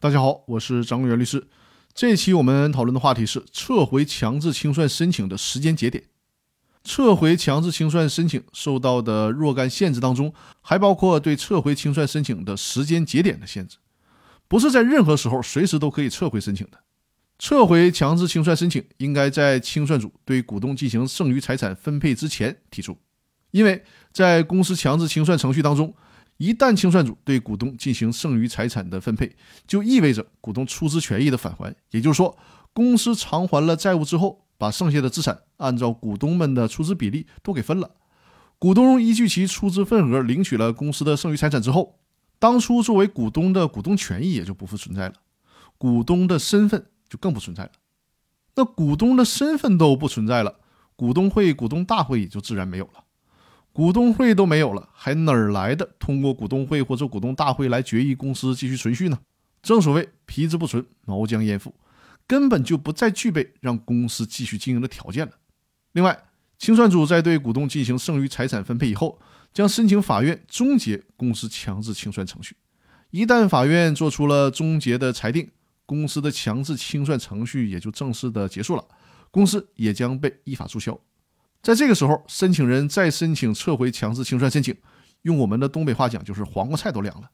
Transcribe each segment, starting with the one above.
大家好，我是张元律师。这期我们讨论的话题是撤回强制清算申请的时间节点。撤回强制清算申请受到的若干限制当中，还包括对撤回清算申请的时间节点的限制，不是在任何时候随时都可以撤回申请的。撤回强制清算申请应该在清算组对股东进行剩余财产分配之前提出，因为在公司强制清算程序当中。一旦清算组对股东进行剩余财产的分配，就意味着股东出资权益的返还。也就是说，公司偿还了债务之后，把剩下的资产按照股东们的出资比例都给分了。股东依据其出资份额领取了公司的剩余财产之后，当初作为股东的股东权益也就不复存在了，股东的身份就更不存在了。那股东的身份都不存在了，股东会、股东大会也就自然没有了。股东会都没有了，还哪儿来的通过股东会或者股东大会来决议公司继续存续呢？正所谓皮之不存，毛将焉附，根本就不再具备让公司继续经营的条件了。另外，清算组在对股东进行剩余财产分配以后，将申请法院终结公司强制清算程序。一旦法院做出了终结的裁定，公司的强制清算程序也就正式的结束了，公司也将被依法注销。在这个时候，申请人再申请撤回强制清算申请，用我们的东北话讲，就是黄瓜菜都凉了，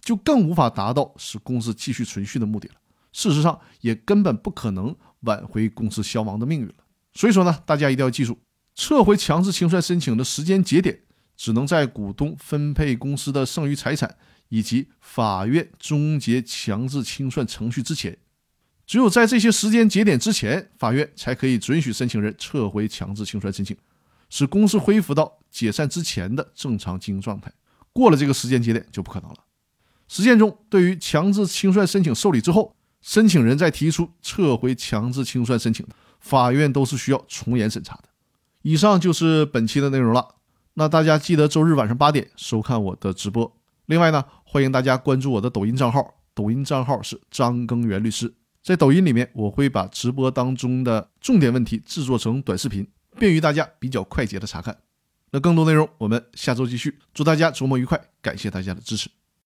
就更无法达到使公司继续存续的目的了。事实上，也根本不可能挽回公司消亡的命运了。所以说呢，大家一定要记住，撤回强制清算申请的时间节点，只能在股东分配公司的剩余财产以及法院终结强制清算程序之前。只有在这些时间节点之前，法院才可以准许申请人撤回强制清算申请，使公司恢复到解散之前的正常经营状态。过了这个时间节点就不可能了。实践中，对于强制清算申请受理之后，申请人再提出撤回强制清算申请，法院都是需要从严审查的。以上就是本期的内容了。那大家记得周日晚上八点收看我的直播。另外呢，欢迎大家关注我的抖音账号，抖音账号是张根源律师。在抖音里面，我会把直播当中的重点问题制作成短视频，便于大家比较快捷的查看。那更多内容，我们下周继续。祝大家周末愉快，感谢大家的支持。